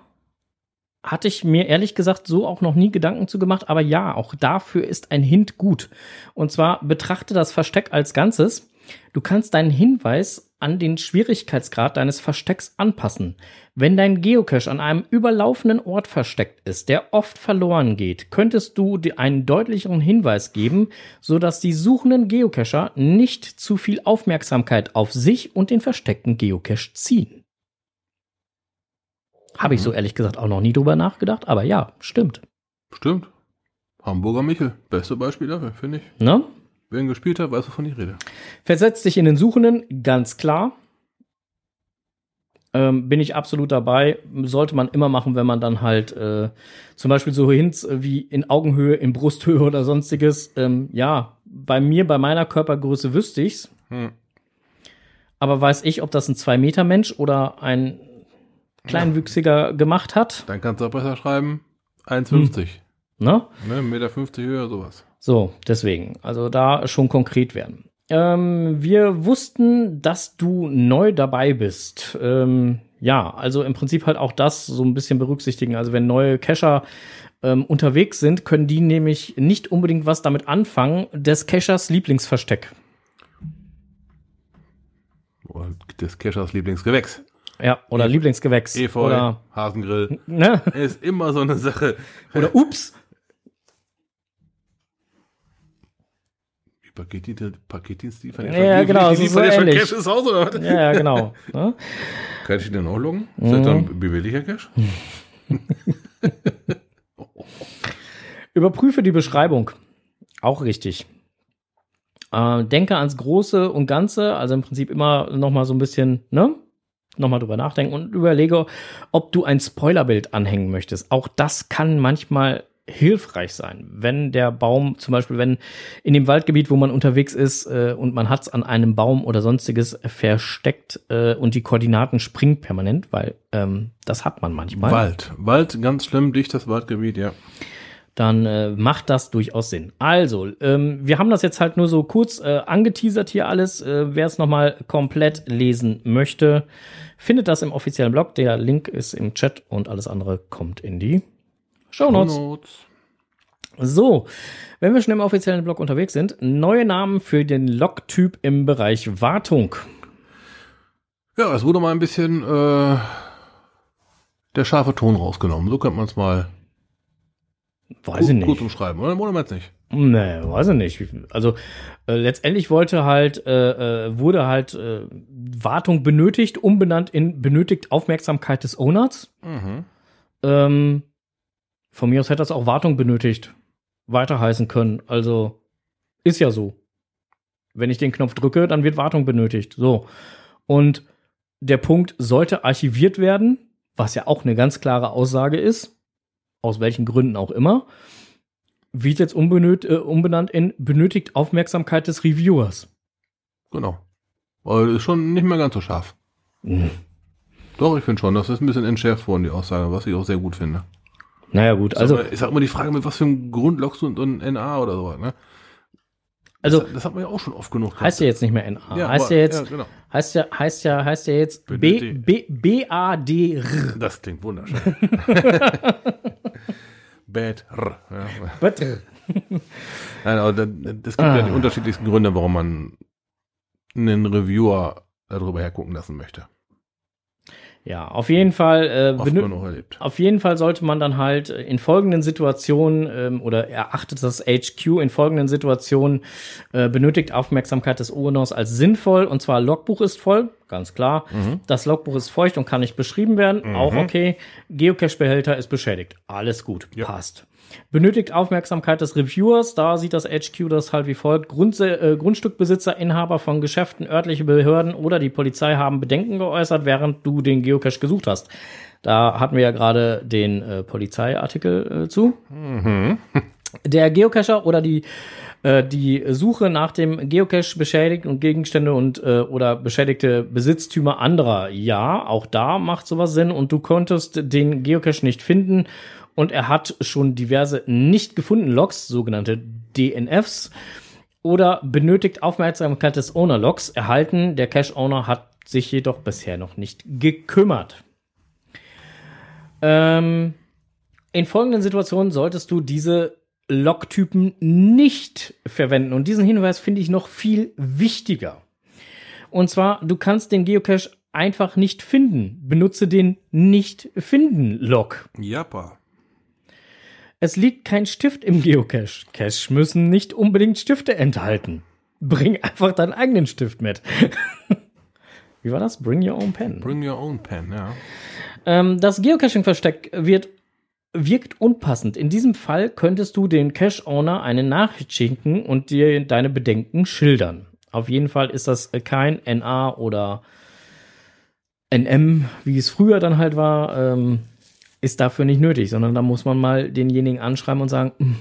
hatte ich mir ehrlich gesagt so auch noch nie Gedanken zu gemacht, aber ja, auch dafür ist ein Hint gut. Und zwar betrachte das Versteck als Ganzes. Du kannst deinen Hinweis an den Schwierigkeitsgrad deines Verstecks anpassen. Wenn dein Geocache an einem überlaufenden Ort versteckt ist, der oft verloren geht, könntest du dir einen deutlicheren Hinweis geben, sodass die suchenden Geocacher nicht zu viel Aufmerksamkeit auf sich und den versteckten Geocache ziehen. Habe ich so ehrlich gesagt auch noch nie drüber nachgedacht, aber ja, stimmt. Stimmt. Hamburger Michel, beste Beispiel dafür, finde ich. Ne? Wer ihn gespielt hat, weiß, wovon ich rede. Versetzt dich in den Suchenden, ganz klar. Ähm, bin ich absolut dabei. Sollte man immer machen, wenn man dann halt äh, zum Beispiel so Hints äh, wie in Augenhöhe, in Brusthöhe oder sonstiges. Ähm, ja, bei mir, bei meiner Körpergröße wüsste ich's. Hm. Aber weiß ich, ob das ein 2-Meter-Mensch oder ein Kleinwüchsiger gemacht hat? Dann kannst du auch besser schreiben, 1,50. Ne? Ne, 1,50 Meter höher, sowas. So, deswegen. Also da schon konkret werden. Ähm, wir wussten, dass du neu dabei bist. Ähm, ja, also im Prinzip halt auch das so ein bisschen berücksichtigen. Also wenn neue Cacher ähm, unterwegs sind, können die nämlich nicht unbedingt was damit anfangen. Des Cachers Lieblingsversteck. Des Keschers Lieblingsgewächs. Ja, oder Lieblingsgewächs. Efeu, Oder, Hasengrill. [laughs] ne? Ist immer so eine Sache. oder ups. Paketdienste, Paketdienst liefern? Ja, genau, Die ist liefern ja schon. Cash ins Haus, oder was? Ja, ja, genau. Ne? Kann ich den auch loggen? Ist das dann bewilliger Cash? [laughs] Überprüfe die Beschreibung. Auch richtig. Äh, denke ans Große und Ganze, also im Prinzip immer noch mal so ein bisschen, ne? Nochmal drüber nachdenken und überlege, ob du ein Spoilerbild anhängen möchtest. Auch das kann manchmal hilfreich sein. Wenn der Baum, zum Beispiel, wenn in dem Waldgebiet, wo man unterwegs ist äh, und man hat es an einem Baum oder sonstiges versteckt äh, und die Koordinaten springen permanent, weil ähm, das hat man manchmal. Wald. Wald, ganz schlimm, dichtes Waldgebiet, ja. Dann äh, macht das durchaus Sinn. Also, ähm, wir haben das jetzt halt nur so kurz äh, angeteasert hier alles. Äh, Wer es nochmal komplett lesen möchte, findet das im offiziellen Blog. Der Link ist im Chat und alles andere kommt in die Show Notes. Notes. So, wenn wir schon im offiziellen Blog unterwegs sind, neue Namen für den Log-Typ im Bereich Wartung. Ja, es wurde mal ein bisschen äh, der scharfe Ton rausgenommen. So könnte man es mal Weiß ich gut, gut nicht. umschreiben, oder? Oder meinst nicht? Nee, weiß ich nicht. Also äh, letztendlich wollte halt, äh, äh, wurde halt äh, Wartung benötigt, umbenannt in benötigt Aufmerksamkeit des Owners. Mhm. Ähm, von mir aus hätte das auch Wartung benötigt. Weiter heißen können. Also ist ja so. Wenn ich den Knopf drücke, dann wird Wartung benötigt. So. Und der Punkt sollte archiviert werden, was ja auch eine ganz klare Aussage ist. Aus welchen Gründen auch immer. Wird jetzt äh, umbenannt in benötigt Aufmerksamkeit des Reviewers. Genau. Aber ist schon nicht mehr ganz so scharf. Hm. Doch, ich finde schon, das ist ein bisschen entschärft worden, die Aussage, was ich auch sehr gut finde. Naja, gut. Also, ich sag immer die Frage, mit was für einem Grund lockst du ein NA oder sowas, ne? also das, das hat man ja auch schon oft genug heißt ja jetzt nicht mehr NA. Ja, heißt aber- ja jetzt, ja, genau. heißt ja, heißt ja, heißt ja jetzt B. B, B, A, D, R. Das klingt wunderschön. [laughs] Bad. R, ja. Bitte. [laughs] Nein, aber das, das gibt ja die Ah. unterschiedlichsten Gründe, warum man einen Reviewer darüber hergucken lassen möchte. Ja, auf jeden Fall, äh, genug erlebt. auf jeden Fall sollte man dann halt in folgenden Situationen ähm, oder erachtet das HQ in folgenden Situationen äh, benötigt Aufmerksamkeit des Owners als sinnvoll und zwar Logbuch ist voll, ganz klar. Das Logbuch ist feucht und kann nicht beschrieben werden, auch okay. Geocache-Behälter ist beschädigt, alles gut, Ja. passt. Benötigt Aufmerksamkeit des Reviewers, da sieht das HQ das halt wie folgt. Grund, äh, Grundstückbesitzer, Inhaber von Geschäften, örtliche Behörden oder die Polizei haben Bedenken geäußert, während du den Geocache gesucht hast. Da hatten wir ja gerade den äh, Polizeiartikel äh, zu. Der Geocacher oder die äh, die Suche nach dem Geocache beschädigt und Gegenstände und äh, oder beschädigte Besitztümer anderer. Ja, auch da macht sowas Sinn und du konntest den Geocache nicht finden und er hat schon diverse nicht gefunden Logs, sogenannte DNFs oder benötigt Aufmerksamkeit des Owner-Logs erhalten. Der Cache-Owner hat sich jedoch bisher noch nicht gekümmert. Ähm, in folgenden Situationen solltest du diese Logtypen nicht verwenden. Und diesen Hinweis finde ich noch viel wichtiger. Und zwar, du kannst den Geocache einfach nicht finden. Benutze den Nicht-Finden-Log. Japa. Es liegt kein Stift im Geocache. Cache müssen nicht unbedingt Stifte enthalten. Bring einfach deinen eigenen Stift mit. [laughs] Wie war das? Bring your own pen. Bring your own pen, ja. Ähm, das Geocaching-Versteck wird wirkt unpassend. In diesem Fall könntest du den Cache-Owner eine Nachricht schicken und dir deine Bedenken schildern. Auf jeden Fall ist das kein NA oder NM, wie es früher dann halt war, ähm, ist dafür nicht nötig, sondern da muss man mal denjenigen anschreiben und sagen, "Hm,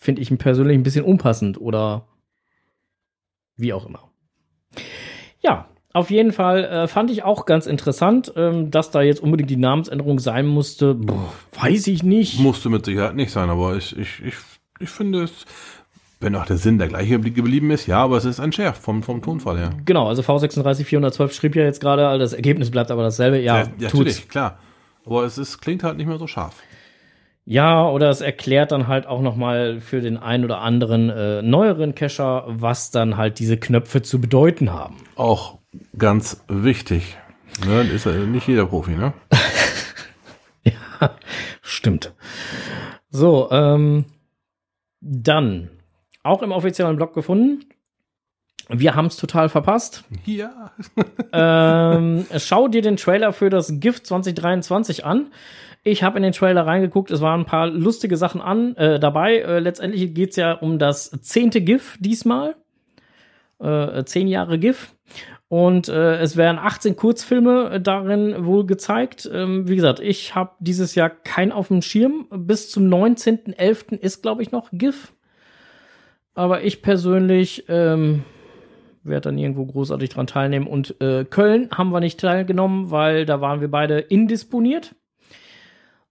finde ich ihn persönlich ein bisschen unpassend oder wie auch immer. Ja, auf jeden Fall äh, fand ich auch ganz interessant, ähm, dass da jetzt unbedingt die Namensänderung sein musste. Boah, weiß ich nicht. Musste mit Sicherheit nicht sein, aber ich, ich, ich, ich finde es, wenn auch der Sinn der gleiche geblieben ist, ja, aber es ist ein Schärf vom, vom Tonfall her. Genau, also V36 412 schrieb ja jetzt gerade, das Ergebnis bleibt aber dasselbe. Ja, tut's. natürlich, klar. Aber es ist, klingt halt nicht mehr so scharf. Ja, oder es erklärt dann halt auch noch mal für den einen oder anderen äh, neueren Cacher, was dann halt diese Knöpfe zu bedeuten haben. Auch ganz wichtig. Ne, ist ja nicht jeder Profi, ne? [laughs] Stimmt. So, ähm, dann auch im offiziellen Blog gefunden. Wir haben es total verpasst. Ja. [laughs] ähm, schau dir den Trailer für das Gift 2023 an. Ich habe in den Trailer reingeguckt, es waren ein paar lustige Sachen an äh, dabei. Äh, letztendlich geht's ja um das zehnte GIF diesmal. Äh, zehn Jahre GIF. Und äh, es werden 18 Kurzfilme äh, darin wohl gezeigt. Ähm, wie gesagt, ich habe dieses Jahr keinen auf dem Schirm. Bis zum 19.11. ist, glaube ich, noch GIF. Aber ich persönlich ähm, werde dann irgendwo großartig dran teilnehmen. Und äh, Köln haben wir nicht teilgenommen, weil da waren wir beide indisponiert.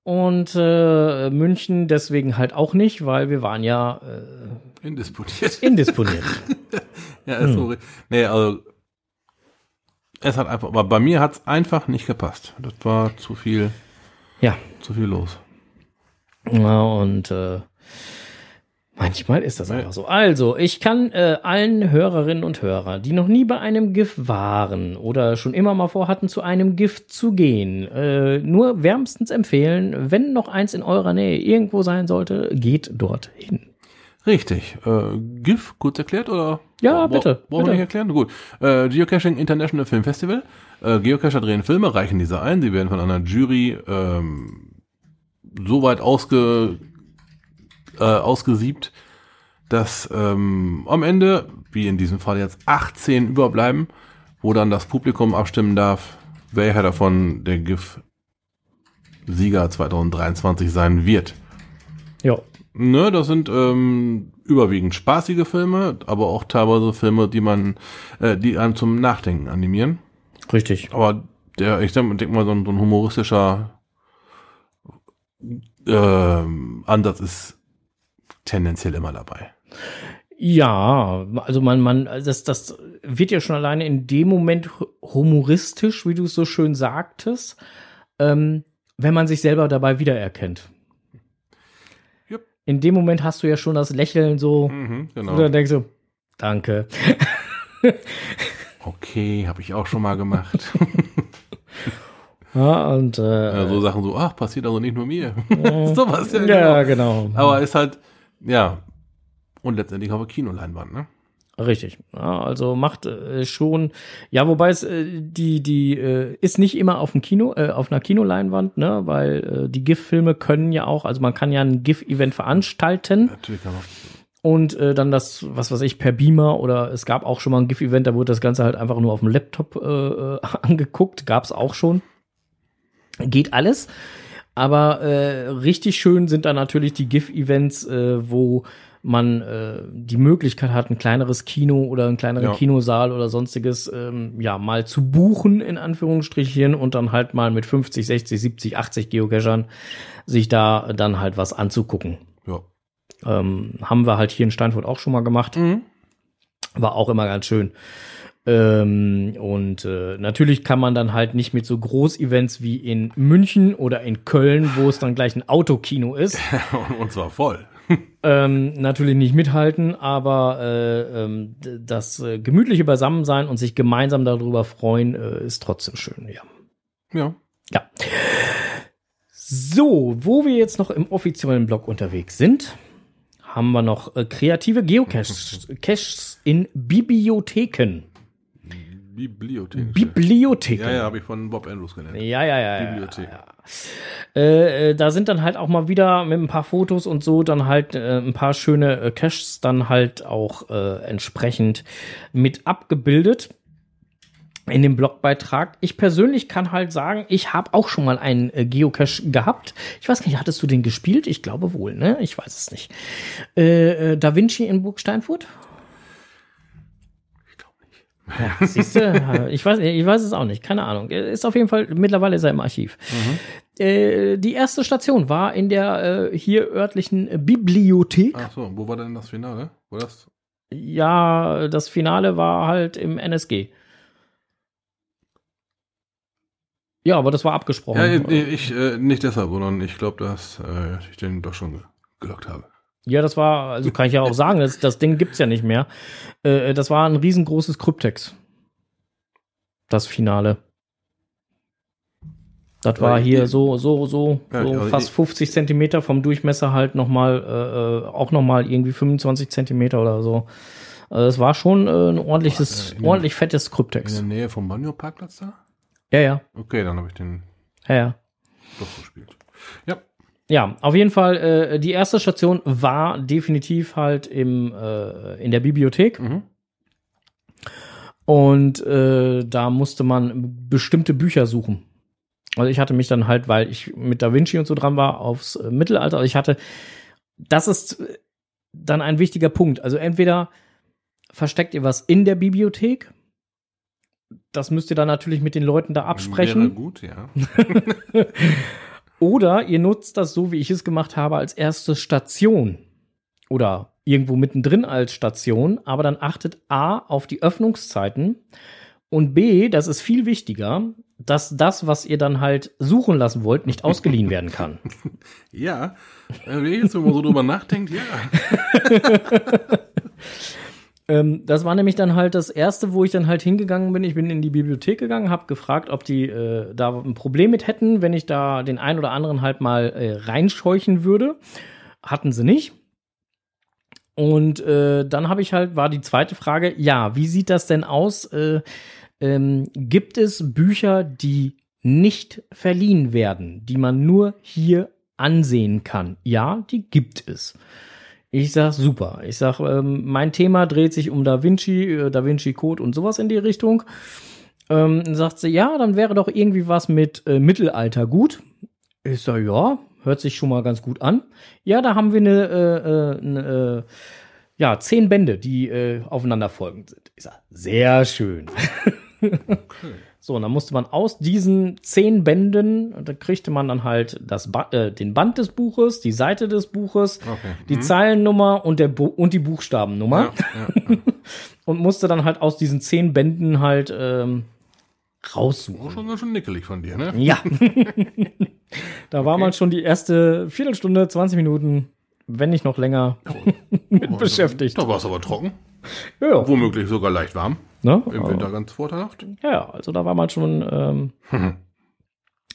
Und äh, München deswegen halt auch nicht, weil wir waren ja äh, Indisponiert. [laughs] indisponiert. [laughs] ja, ist so. Nee, also es hat einfach, aber bei mir hat es einfach nicht gepasst. Das war zu viel, ja. zu viel los. Ja, und äh, manchmal ist das einfach so. Also, ich kann äh, allen Hörerinnen und Hörern, die noch nie bei einem GIF waren oder schon immer mal vorhatten, zu einem GIF zu gehen, äh, nur wärmstens empfehlen, wenn noch eins in eurer Nähe irgendwo sein sollte, geht dorthin. Richtig. Äh, GIF, kurz erklärt oder? Ja, Bra- bitte, Brauchen wir nicht erklären? Gut. Äh, Geocaching International Film Festival. Äh, Geocacher drehen Filme, reichen diese ein. Sie werden von einer Jury ähm, so weit ausge, äh, ausgesiebt, dass ähm, am Ende, wie in diesem Fall jetzt, 18 überbleiben, wo dann das Publikum abstimmen darf, welcher davon der GIF-Sieger 2023 sein wird. Ja. Ne, das sind ähm, überwiegend spaßige Filme, aber auch teilweise Filme, die man, äh, die einem zum Nachdenken animieren. Richtig. Aber der, ich denke denk mal, so ein, so ein humoristischer ähm, Ansatz ist tendenziell immer dabei. Ja, also man, man, das, das wird ja schon alleine in dem Moment humoristisch, wie du es so schön sagtest, ähm, wenn man sich selber dabei wiedererkennt. Jupp. In dem Moment hast du ja schon das Lächeln so, Mhm, genau. du dann denkst so, danke. [laughs] Okay, habe ich auch schon mal gemacht. [laughs] Ja, und äh, ja, so Sachen so, ach, passiert also nicht nur mir. [laughs] Sowas, ja, ja, genau. genau. Aber ist halt, ja, und letztendlich auf der Kinoleinwand, ne? Richtig. Ja, also macht äh, schon, ja, wobei es äh, die die äh, ist nicht immer auf dem Kino, äh, auf einer Kinoleinwand, ne, weil äh, die GIF-Filme können ja auch, also man kann ja ein GIF-Event veranstalten Natürlich kann man. und äh, dann das, was weiß ich, per Beamer oder es gab auch schon mal ein GIF-Event, da wurde das Ganze halt einfach nur auf dem Laptop äh, [laughs] angeguckt, gab's auch schon. Geht alles. Aber äh, richtig schön sind dann natürlich die GIF-Events, äh, wo man äh, die Möglichkeit hat, ein kleineres Kino oder einen kleineren Ja. Kinosaal oder sonstiges ähm, ja mal zu buchen, in Anführungsstrichen, und dann halt mal mit 50, 60, 70, 80 Geocachern sich da dann halt was anzugucken. Ja. Ähm, haben wir halt hier in Steinfurt auch schon mal gemacht. Mhm. War auch immer ganz schön. Ähm, und äh, natürlich kann man dann halt nicht mit so Groß-Events wie in München oder in Köln, wo es dann gleich ein Autokino ist, [laughs] Und, zwar voll. ähm, natürlich nicht mithalten, aber äh, ähm, das äh, gemütliche Beisammensein und sich gemeinsam darüber freuen, äh, ist trotzdem schön, ja. Ja. Ja. So, wo wir jetzt noch im offiziellen Blog unterwegs sind, haben wir noch äh, kreative Geocaches [laughs] Caches in Bibliotheken. Bibliothek. Bibliotheken. ja, ja, habe ich von Bob Andrews gelernt. Ja, ja, ja. ja, Bibliothek. Ja. Äh, äh, da sind dann halt auch mal wieder mit ein paar Fotos und so dann halt äh, ein paar schöne äh, Caches dann halt auch äh, entsprechend mit abgebildet in dem Blogbeitrag. Ich persönlich kann halt sagen, ich habe auch schon mal einen äh, Geocache gehabt. Ich weiß nicht, hattest du den gespielt? Ich glaube wohl, ne? Ich weiß es nicht. Äh, äh, da Vinci in Burg Steinfurt? Ja, siehst du, ich weiß, ich weiß es auch nicht, keine Ahnung. Ist auf jeden Fall, mittlerweile ist er im Archiv. Äh, die erste Station war in der äh, hier örtlichen Bibliothek. Ach so, wo war denn das Finale? War das? Ja, das Finale war halt im NSG. Ja, aber das war abgesprochen. Ja, ich, äh, nicht deshalb, sondern ich glaube, dass äh, ich den doch schon ge gelockt habe. Ja, das war, also kann ich ja auch sagen, das, das Ding gibt's ja nicht mehr. Äh, das war ein riesengroßes Kryptex. Das Finale. Das war hier so, so, so, Ja, so fast ich- 50 Zentimeter vom Durchmesser halt nochmal, äh, äh, auch nochmal irgendwie 25 Zentimeter oder so. Also es war schon äh, ein ordentliches, Boah, in den- ordentlich fettes In Kryptex. der Nähe vom Banjo-Parkplatz da? Ja, ja, Okay, dann habe ich den ja, ja. doch gespielt. Ja. Ja, auf jeden Fall, äh, die erste Station war definitiv halt im, äh, in der Bibliothek. Mhm. Und äh, da musste man bestimmte Bücher suchen. Also ich hatte mich dann halt, weil ich mit Da Vinci und so dran war, aufs äh, Mittelalter. Also ich hatte, das ist dann ein wichtiger Punkt. Also entweder versteckt ihr was in der Bibliothek. Das müsst ihr dann natürlich mit den Leuten da absprechen. Wäre gut, ja. [laughs] [laughs] Oder ihr nutzt das so, wie ich es gemacht habe, als erste Station. Oder irgendwo mittendrin als Station, aber dann achtet A auf die Öffnungszeiten und B, das ist viel wichtiger, dass das, was ihr dann halt suchen lassen wollt, nicht ausgeliehen [laughs] werden kann. Ja, wenn ich jetzt mal so drüber nachdenkt, ja. [laughs] Ähm, das war nämlich dann halt das erste, wo ich dann halt hingegangen bin. Ich bin in die Bibliothek gegangen, habe gefragt, ob die äh, da ein Problem mit hätten, wenn ich da den einen oder anderen halt mal äh, reinscheuchen würde. Hatten sie nicht. Und äh, dann habe ich halt, war die zweite Frage, ja, wie sieht das denn aus? Äh, ähm, gibt es Bücher, die nicht verliehen werden, die man nur hier ansehen kann? Ja, die gibt es. Ich sag super. Ich sag, ähm, mein Thema dreht sich um Da Vinci, äh, Da Vinci Code und sowas in die Richtung. Ähm, sagt sie, ja, dann wäre doch irgendwie was mit äh, Mittelalter gut. Ich sag, ja, hört sich schon mal ganz gut an. Ja, da haben wir eine, äh, äh, eine äh, ja, zehn Bände, die äh, aufeinander folgend sind. Ich sag, sehr schön. Okay. So, und dann musste man aus diesen zehn Bänden, da kriegte man dann halt das ba äh, den Band des Buches, die Seite des Buches, Okay. die Mhm. Zeilennummer und, der Bu und die Buchstabennummer Ja, ja, ja. [laughs] und musste dann halt aus diesen zehn Bänden halt ähm, raussuchen. schon ganz schön nickelig von dir, ne? Ja. [laughs] da war man schon die erste Viertelstunde, 20 Minuten, wenn nicht noch länger, [laughs] mit beschäftigt. Da war es aber trocken. Ja, Womöglich sogar leicht warm. Ne? Im Winter ganz vorteilhaft. Ja, ja, also da war man schon ähm, [laughs]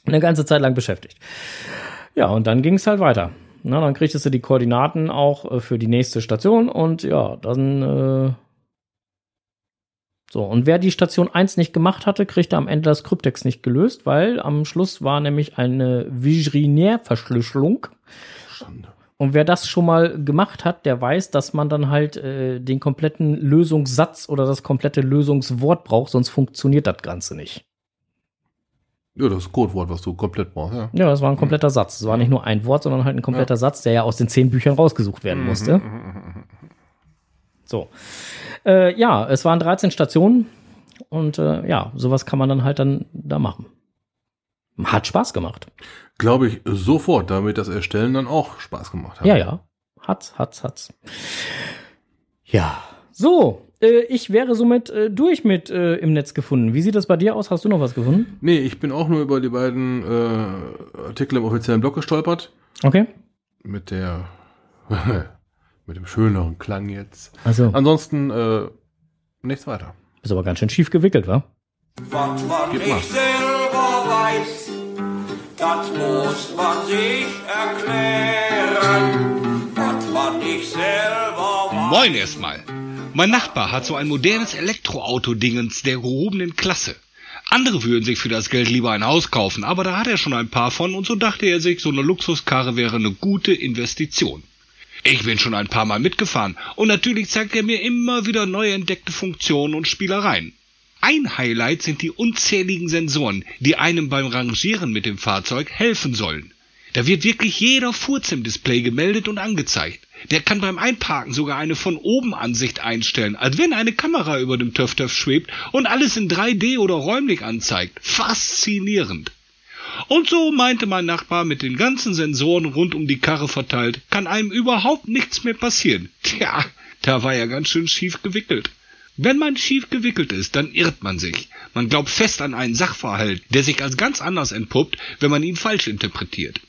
eine ganze Zeit lang beschäftigt. Ja, und dann ging es halt weiter. Na, dann kriegtest du die Koordinaten auch äh, für die nächste Station und ja, dann äh, so, und wer die Station 1 nicht gemacht hatte, kriegte am Ende das Kryptex nicht gelöst, weil am Schluss war nämlich eine Viginär-Verschlüsselung. Schande. Und wer das schon mal gemacht hat, der weiß, dass man dann halt äh, den kompletten Lösungssatz oder das komplette Lösungswort braucht, sonst funktioniert das Ganze nicht. Ja, das Codewort, was du komplett brauchst, ja. Ja, das war ein kompletter Satz. Es war nicht nur ein Wort, sondern halt ein kompletter Satz, der ja aus den zehn Büchern rausgesucht werden musste. So. Äh, ja, es waren 13 Stationen und äh, ja, sowas kann man dann halt dann da machen. Hat Spaß gemacht. Glaube ich sofort, damit das Erstellen dann auch Spaß gemacht hat. Ja, ja. Hat's, hat's, hat's. Ja. So, äh, ich wäre somit äh, durch mit äh, im Netz gefunden. Wie sieht das bei dir aus? Hast du noch was gefunden? Nee, ich bin auch nur über die beiden äh, Artikel im offiziellen Blog gestolpert. Okay. Mit der, [laughs] mit dem schöneren Klang jetzt. Also, Ansonsten, äh, nichts weiter. bist aber ganz schön schief gewickelt, wa? Was man nicht selber weiß, das muss man sich erklären. Was man nicht selber weiß. Moin erstmal. Mein Nachbar hat so ein modernes Elektroauto-Dingens der gehobenen Klasse. Andere würden sich für das Geld lieber ein Haus kaufen, aber da hat er schon ein paar von und so dachte er sich, so eine Luxuskarre wäre eine gute Investition. Ich bin schon ein paar Mal mitgefahren und natürlich zeigt er mir immer wieder neu entdeckte Funktionen und Spielereien. Ein Highlight sind die unzähligen Sensoren, die einem beim Rangieren mit dem Fahrzeug helfen sollen. Da wird wirklich jeder Furz im Display gemeldet und angezeigt. Der kann beim Einparken sogar eine von oben Ansicht einstellen, als wenn eine Kamera über dem TÜV-TÜV schwebt und alles in 3D oder räumlich anzeigt. Faszinierend. Und so meinte mein Nachbar mit den ganzen Sensoren rund um die Karre verteilt, kann einem überhaupt nichts mehr passieren. Tja, da war er ganz schön schief gewickelt. Wenn man schief gewickelt ist, dann irrt man sich. Man glaubt fest an einen Sachverhalt, der sich als ganz anders entpuppt, wenn man ihn falsch interpretiert.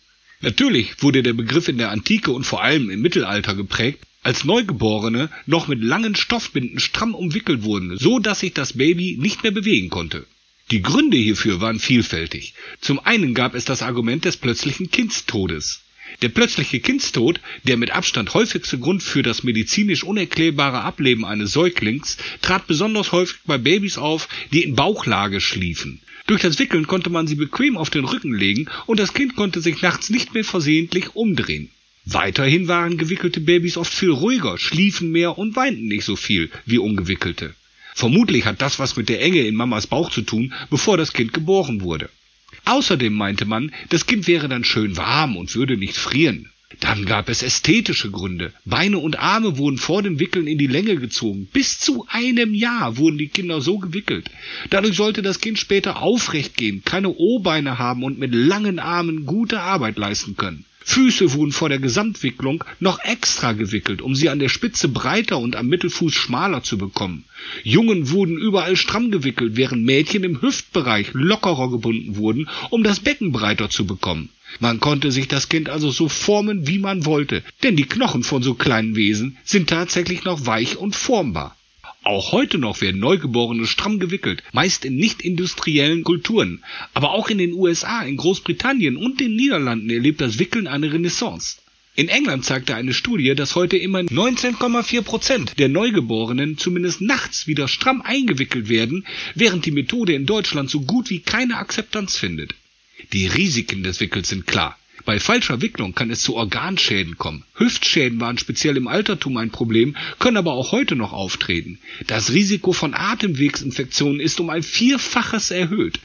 Natürlich wurde der Begriff in der Antike und vor allem im Mittelalter geprägt, als Neugeborene noch mit langen Stoffbinden stramm umwickelt wurden, so dass sich das Baby nicht mehr bewegen konnte. Die Gründe hierfür waren vielfältig. Zum einen gab es das Argument des plötzlichen Kindstodes. Der plötzliche Kindstod, der mit Abstand häufigste Grund für das medizinisch unerklärbare Ableben eines Säuglings, trat besonders häufig bei Babys auf, die in Bauchlage schliefen. Durch das Wickeln konnte man sie bequem auf den Rücken legen und das Kind konnte sich nachts nicht mehr versehentlich umdrehen. Weiterhin waren gewickelte Babys oft viel ruhiger, schliefen mehr und weinten nicht so viel wie ungewickelte. Vermutlich hat das was mit der Enge in Mamas Bauch zu tun, bevor das Kind geboren wurde. Außerdem meinte man, das Kind wäre dann schön warm und würde nicht frieren. Dann gab es ästhetische Gründe. Beine und Arme wurden vor dem Wickeln in die Länge gezogen. Bis zu einem Jahr wurden die Kinder so gewickelt. Dadurch sollte das Kind später aufrecht gehen, keine O-Beine haben und mit langen Armen gute Arbeit leisten können. Füße wurden vor der Gesamtwicklung noch extra gewickelt, um sie an der Spitze breiter und am Mittelfuß schmaler zu bekommen. Jungen wurden überall stramm gewickelt, während Mädchen im Hüftbereich lockerer gebunden wurden, um das Becken breiter zu bekommen. Man konnte sich das Kind also so formen, wie man wollte, denn die Knochen von so kleinen Wesen sind tatsächlich noch weich und formbar. Auch heute noch werden Neugeborene stramm gewickelt, meist in nicht-industriellen Kulturen. Aber auch in den USA, in Großbritannien und den Niederlanden erlebt das Wickeln eine Renaissance. In England zeigte eine Studie, dass heute immer 19,4 Prozent der Neugeborenen zumindest nachts wieder stramm eingewickelt werden, während die Methode in Deutschland so gut wie keine Akzeptanz findet. Die Risiken des Wickels sind klar. Bei falscher Wicklung kann es zu Organschäden kommen. Hüftschäden waren speziell im Altertum ein Problem, können aber auch heute noch auftreten. Das Risiko von Atemwegsinfektionen ist um ein Vierfaches erhöht.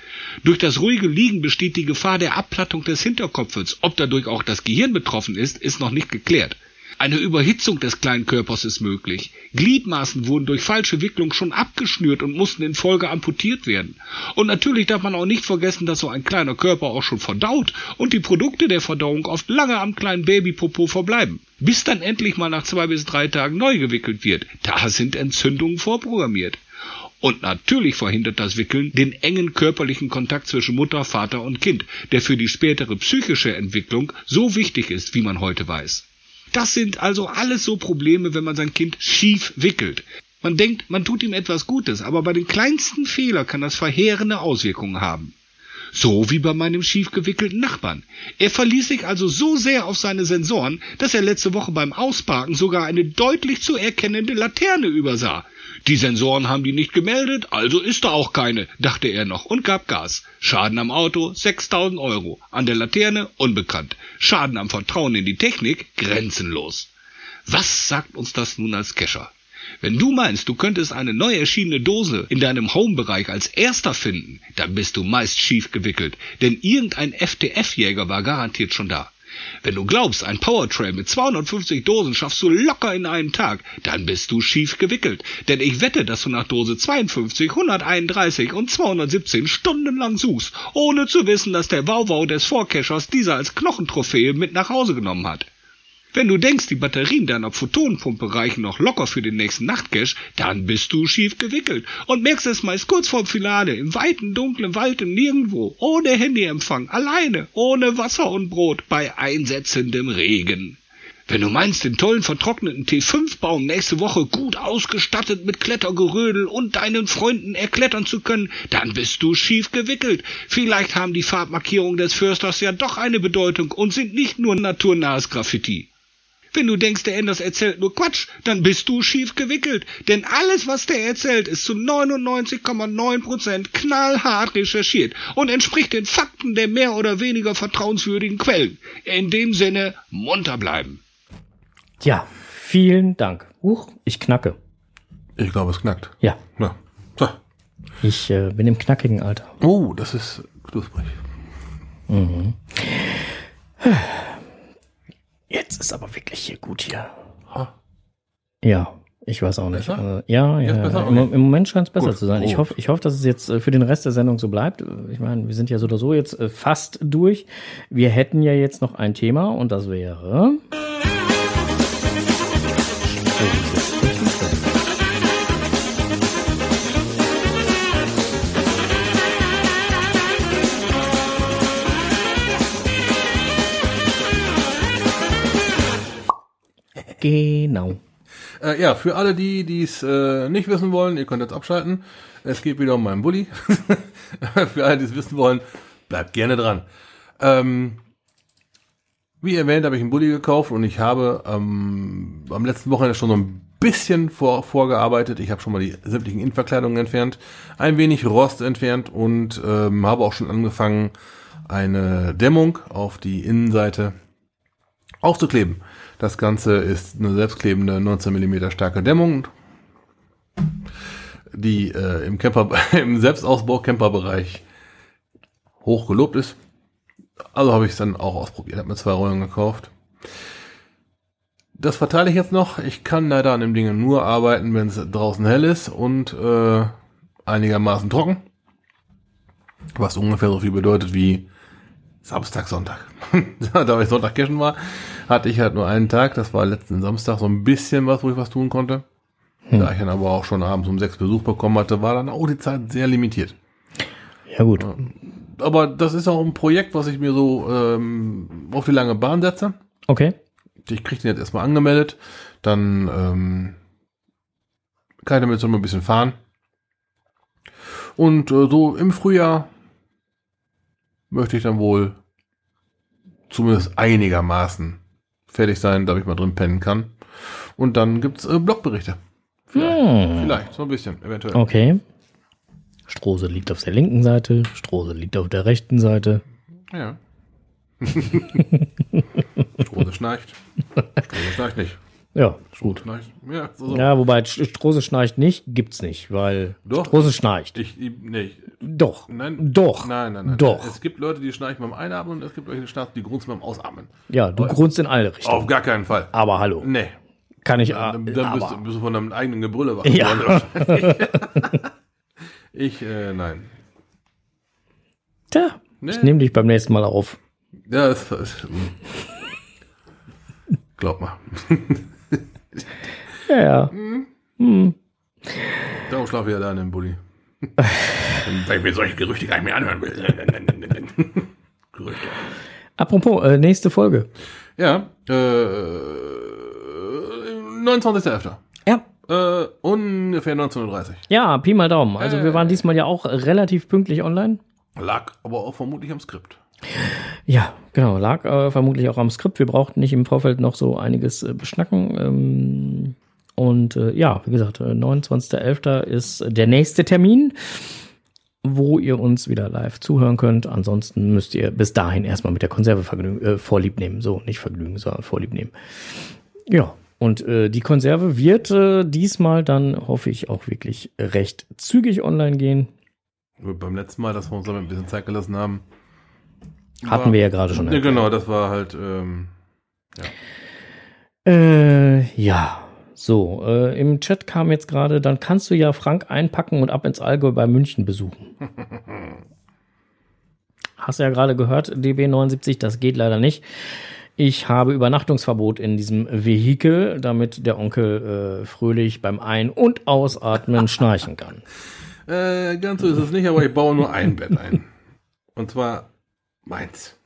Durch das ruhige Liegen besteht die Gefahr der Abplattung des Hinterkopfes. Ob dadurch auch das Gehirn betroffen ist, ist noch nicht geklärt. Eine Überhitzung des kleinen Körpers ist möglich. Gliedmaßen wurden durch falsche Wicklung schon abgeschnürt und mussten in Folge amputiert werden. Und natürlich darf man auch nicht vergessen, dass so ein kleiner Körper auch schon verdaut und die Produkte der Verdauung oft lange am kleinen Babypopo verbleiben. Bis dann endlich mal nach zwei bis drei Tagen neu gewickelt wird. Da sind Entzündungen vorprogrammiert. Und natürlich verhindert das Wickeln den engen körperlichen Kontakt zwischen Mutter, Vater und Kind, der für die spätere psychische Entwicklung so wichtig ist, wie man heute weiß. Das sind also alles so Probleme, wenn man sein Kind schief wickelt. Man denkt, man tut ihm etwas Gutes, aber bei den kleinsten Fehler kann das verheerende Auswirkungen haben. So wie bei meinem schief gewickelten Nachbarn. Er verließ sich also so sehr auf seine Sensoren, dass er letzte Woche beim Ausparken sogar eine deutlich zu erkennende Laterne übersah. Die Sensoren haben die nicht gemeldet, also ist da auch keine, dachte er noch und gab Gas. Schaden am Auto 6000 Euro, an der Laterne unbekannt. Schaden am Vertrauen in die Technik grenzenlos. Was sagt uns das nun als Kescher? Wenn du meinst, du könntest eine neu erschienene Dose in deinem Home-Bereich als erster finden, dann bist du meist schief gewickelt, denn irgendein FTF-Jäger war garantiert schon da. Wenn du glaubst, ein Powertrail mit 250 Dosen schaffst du locker in einem Tag, dann bist du schief gewickelt. Denn ich wette, dass du nach Dose 52, 131 und 217 stundenlang suchst, ohne zu wissen, dass der Wauwau des Vorkeschers diese als Knochentrophäe mit nach Hause genommen hat. Wenn du denkst, die Batterien deiner Photonenpumpe reichen noch locker für den nächsten Nachtcash, dann bist du schief gewickelt und merkst es meist kurz vorm Finale, im weiten, dunklen Wald im Nirgendwo, ohne Handyempfang, alleine, ohne Wasser und Brot, bei einsetzendem Regen. Wenn du meinst, den tollen vertrockneten T5-Baum nächste Woche gut ausgestattet mit Klettergerödel und deinen Freunden erklettern zu können, dann bist du schief gewickelt. Vielleicht haben die Farbmarkierungen des Försters ja doch eine Bedeutung und sind nicht nur naturnahes Graffiti. Wenn du denkst, der Enders erzählt nur Quatsch, dann bist du schief gewickelt. Denn alles, was der erzählt, ist zu 99,9% knallhart recherchiert und entspricht den Fakten der mehr oder weniger vertrauenswürdigen Quellen. In dem Sinne, munter bleiben. Ja, vielen Dank. Huch, ich knacke. Ich glaube, es knackt. Ja, Ja. So. ich äh, bin im knackigen Alter. Oh, das ist knusprig. Jetzt ist aber wirklich hier gut hier. Ha. Ja, ich weiß auch nicht. Also, ja, ja. Im. Im Moment scheint es besser Gut. zu sein. Ich hoffe, ich hoffe, dass es jetzt äh, für den Rest der Sendung so bleibt. Ich meine, wir sind ja so oder so jetzt äh, fast durch. Wir hätten ja jetzt noch ein Thema und das wäre. Genau. Äh, ja, für alle die, die es äh, nicht wissen wollen, ihr könnt jetzt abschalten. Es geht wieder um meinen Bulli. [laughs] für alle, die es wissen wollen, bleibt gerne dran. Ähm, wie erwähnt, habe ich einen Bulli gekauft und ich habe ähm, am letzten Wochenende schon so ein bisschen vor, vorgearbeitet. Ich habe schon mal die sämtlichen Innenverkleidungen entfernt, ein wenig Rost entfernt und ähm, habe auch schon angefangen, eine Dämmung auf die Innenseite aufzukleben. Das Ganze ist eine selbstklebende 19 mm starke Dämmung. die äh, im Camper, [laughs] im Selbstausbau-Camperbereich hoch gelobt ist. Also habe ich es dann auch ausprobiert, habe mir zwei Rollen gekauft. Das verteile ich jetzt noch. Ich kann leider an dem Ding nur arbeiten, wenn es draußen hell ist und äh, einigermaßen trocken. Was ungefähr so viel bedeutet wie Samstag, Sonntag. [laughs] da ich Sonntag cashen war, hatte ich halt nur einen Tag. Das war letzten Samstag so ein bisschen was, wo ich was tun konnte. Da ich dann aber auch schon abends um sechs Besuch bekommen hatte, war dann auch die Zeit sehr limitiert. Ja, gut. Aber das ist auch ein Projekt, was ich mir so ähm, auf die lange Bahn setze. Okay. Ich kriege den jetzt erstmal angemeldet. Dann ähm, kann ich damit so ein bisschen fahren. Und äh, so im Frühjahr möchte ich dann wohl zumindest einigermaßen fertig sein, damit ich mal drin pennen kann. Und dann gibt's äh, Blogberichte. Vielleicht, Hm. vielleicht, so ein bisschen, eventuell. Okay. Strose liegt auf der linken Seite, Strose liegt auf der rechten Seite. Ja. [laughs] Strose schnarcht. Strose schnarcht nicht. Ja, gut. Schnarcht. Ja, so, so. Ja, wobei St- Strose schnarcht nicht, gibt's nicht, weil Doch. Strose schnarcht. Ich, nee, Doch. nein. Doch. Nein, nein, nein. Doch. Es gibt Leute, die schnarchen beim Einatmen und es gibt Leute, die schnarchen, die grunzen beim Ausatmen. Ja, du grunzt in alle Richtungen. Auf gar keinen Fall. Aber hallo, Nee. kann ich. Dann, äh, dann bist, aber, du, bist du von deinem eigenen Gebrülle wach Ja. [laughs] Ich, äh, nein. Tja, Nee. ich nehme dich beim nächsten Mal auf. Ja, das, das [laughs] Glaub mal. [laughs] Ja, ja. Darum schlafe ich ja da in dem Bulli. Weil ich mir solche Gerüchte gar nicht mehr anhören will. Gerüchte. Apropos, äh, nächste Folge. Ja, äh, 29.11. Ja. Äh, ungefähr 19.30 Ja, Pi mal Daumen. Also Äh. wir waren diesmal ja auch relativ pünktlich online. Lag aber auch vermutlich am Skript. Ja, genau. Lag äh, vermutlich auch am Skript. Wir brauchten nicht im Vorfeld noch so einiges äh, beschnacken. Ähm, und äh, ja, wie gesagt, äh, 29.11. ist der nächste Termin, wo ihr uns wieder live zuhören könnt. Ansonsten müsst ihr bis dahin erstmal mit der Konserve vergnügen, äh, Vorlieb nehmen. So, nicht Vergnügen, sondern Vorlieb nehmen. Ja, und äh, die Konserve wird äh, diesmal dann, hoffe ich, auch wirklich recht zügig online gehen. Beim letzten Mal, dass wir uns damit ein bisschen Zeit gelassen haben. Hatten war- wir ja gerade schon. Ja, erklärt. genau, das war halt, ähm, Äh, ja. So, äh, im Chat kam jetzt gerade, dann kannst du ja Frank einpacken und ab ins Allgäu bei München besuchen. [laughs] Hast du ja gerade gehört, DB79, das geht leider nicht. Ich habe Übernachtungsverbot in diesem Vehikel, damit der Onkel äh, fröhlich beim Ein- und Ausatmen [laughs] schnarchen kann. äh, ganz so ist es nicht, aber ich baue nur ein Bett ein. Und zwar meins.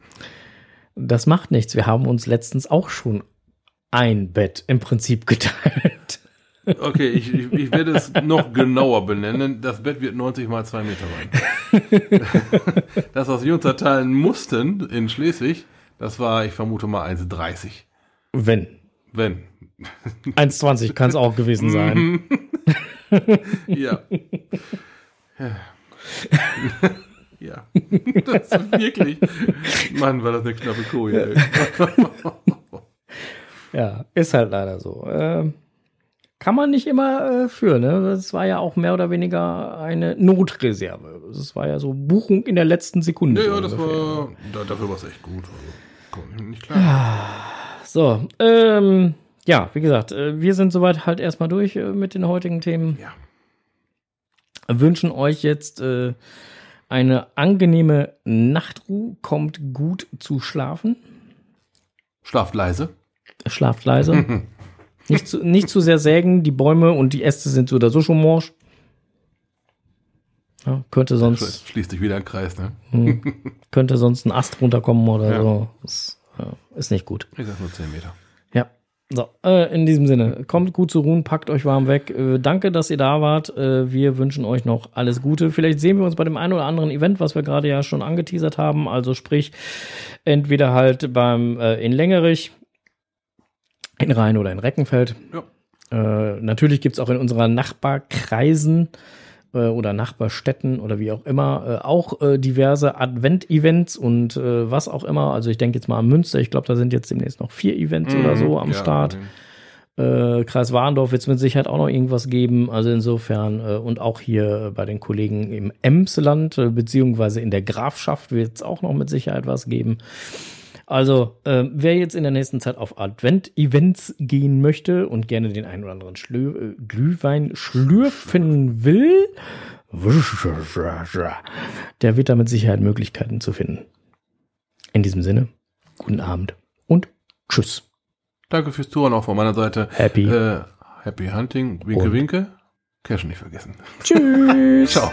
Das macht nichts. Wir haben uns letztens auch schon ein Bett im Prinzip geteilt. Okay, ich, ich, ich werde es noch genauer benennen. Das Bett wird 90 mal 2 Meter sein. [laughs] das, was wir uns erteilen mussten in Schleswig, das war, ich vermute mal 1,30. Wenn. Wenn. 1,20 kann es auch gewesen sein. [laughs] Ja. ja. [laughs] [laughs] Das ist wirklich. Mann, war das eine knappe Koje. [laughs] Ja, ist halt leider so. Ähm, kann man nicht immer äh, für, ne? Das war ja auch mehr oder weniger eine Notreserve. Das war ja so Buchung in der letzten Sekunde. Ja, so ja, das ungefähr. war. Da, dafür war es echt gut. Also, nicht klar. So, ähm, ja, wie gesagt, äh, wir sind soweit halt erstmal durch äh, mit den heutigen Themen. Ja. Wünschen euch jetzt äh, eine angenehme Nachtruhe, kommt gut zu schlafen, Schlaft leise. schlaft leise. [laughs] nicht, zu, nicht zu sehr sägen, die Bäume und die Äste sind so oder so schon morsch. Ja, könnte sonst, Schließt sich wieder ein Kreis, ne? [laughs] könnte sonst ein Ast runterkommen oder Ja. so. Das äh, ist nicht gut. Ich sag nur 10 Meter. So, äh, in diesem Sinne, kommt gut zu ruhen, packt euch warm weg. Äh, danke, dass ihr da wart. Äh, wir wünschen euch noch alles Gute. Vielleicht sehen wir uns bei dem einen oder anderen Event, was wir gerade ja schon angeteasert haben. Also sprich, entweder halt beim äh, in Längerich, in Rhein oder in Reckenfeld. Ja. Äh, natürlich gibt's auch in unseren Nachbarkreisen äh, oder Nachbarstädten oder wie auch immer äh, auch äh, diverse Advent-Events und äh, was auch immer. Also ich denke jetzt mal an Münster. Ich glaube, da sind jetzt demnächst noch vier Events oder so am. Ja, Start. Äh, Kreis Warendorf wird es mit Sicherheit auch noch irgendwas geben. Also insofern und auch hier bei den Kollegen im Emsland beziehungsweise in der Grafschaft wird es auch noch mit Sicherheit was geben. Also, äh, wer jetzt in der nächsten Zeit auf Advent-Events gehen möchte und gerne den einen oder anderen Schlö äh, Glühwein schlürfen will, der wird da mit Sicherheit Möglichkeiten zu finden. In diesem Sinne, guten Abend und tschüss. Danke fürs Touren auch von meiner Seite. Happy. Äh, happy Hunting. Winke, Und? winke. Cash nicht vergessen. Tschüss. [laughs] Ciao.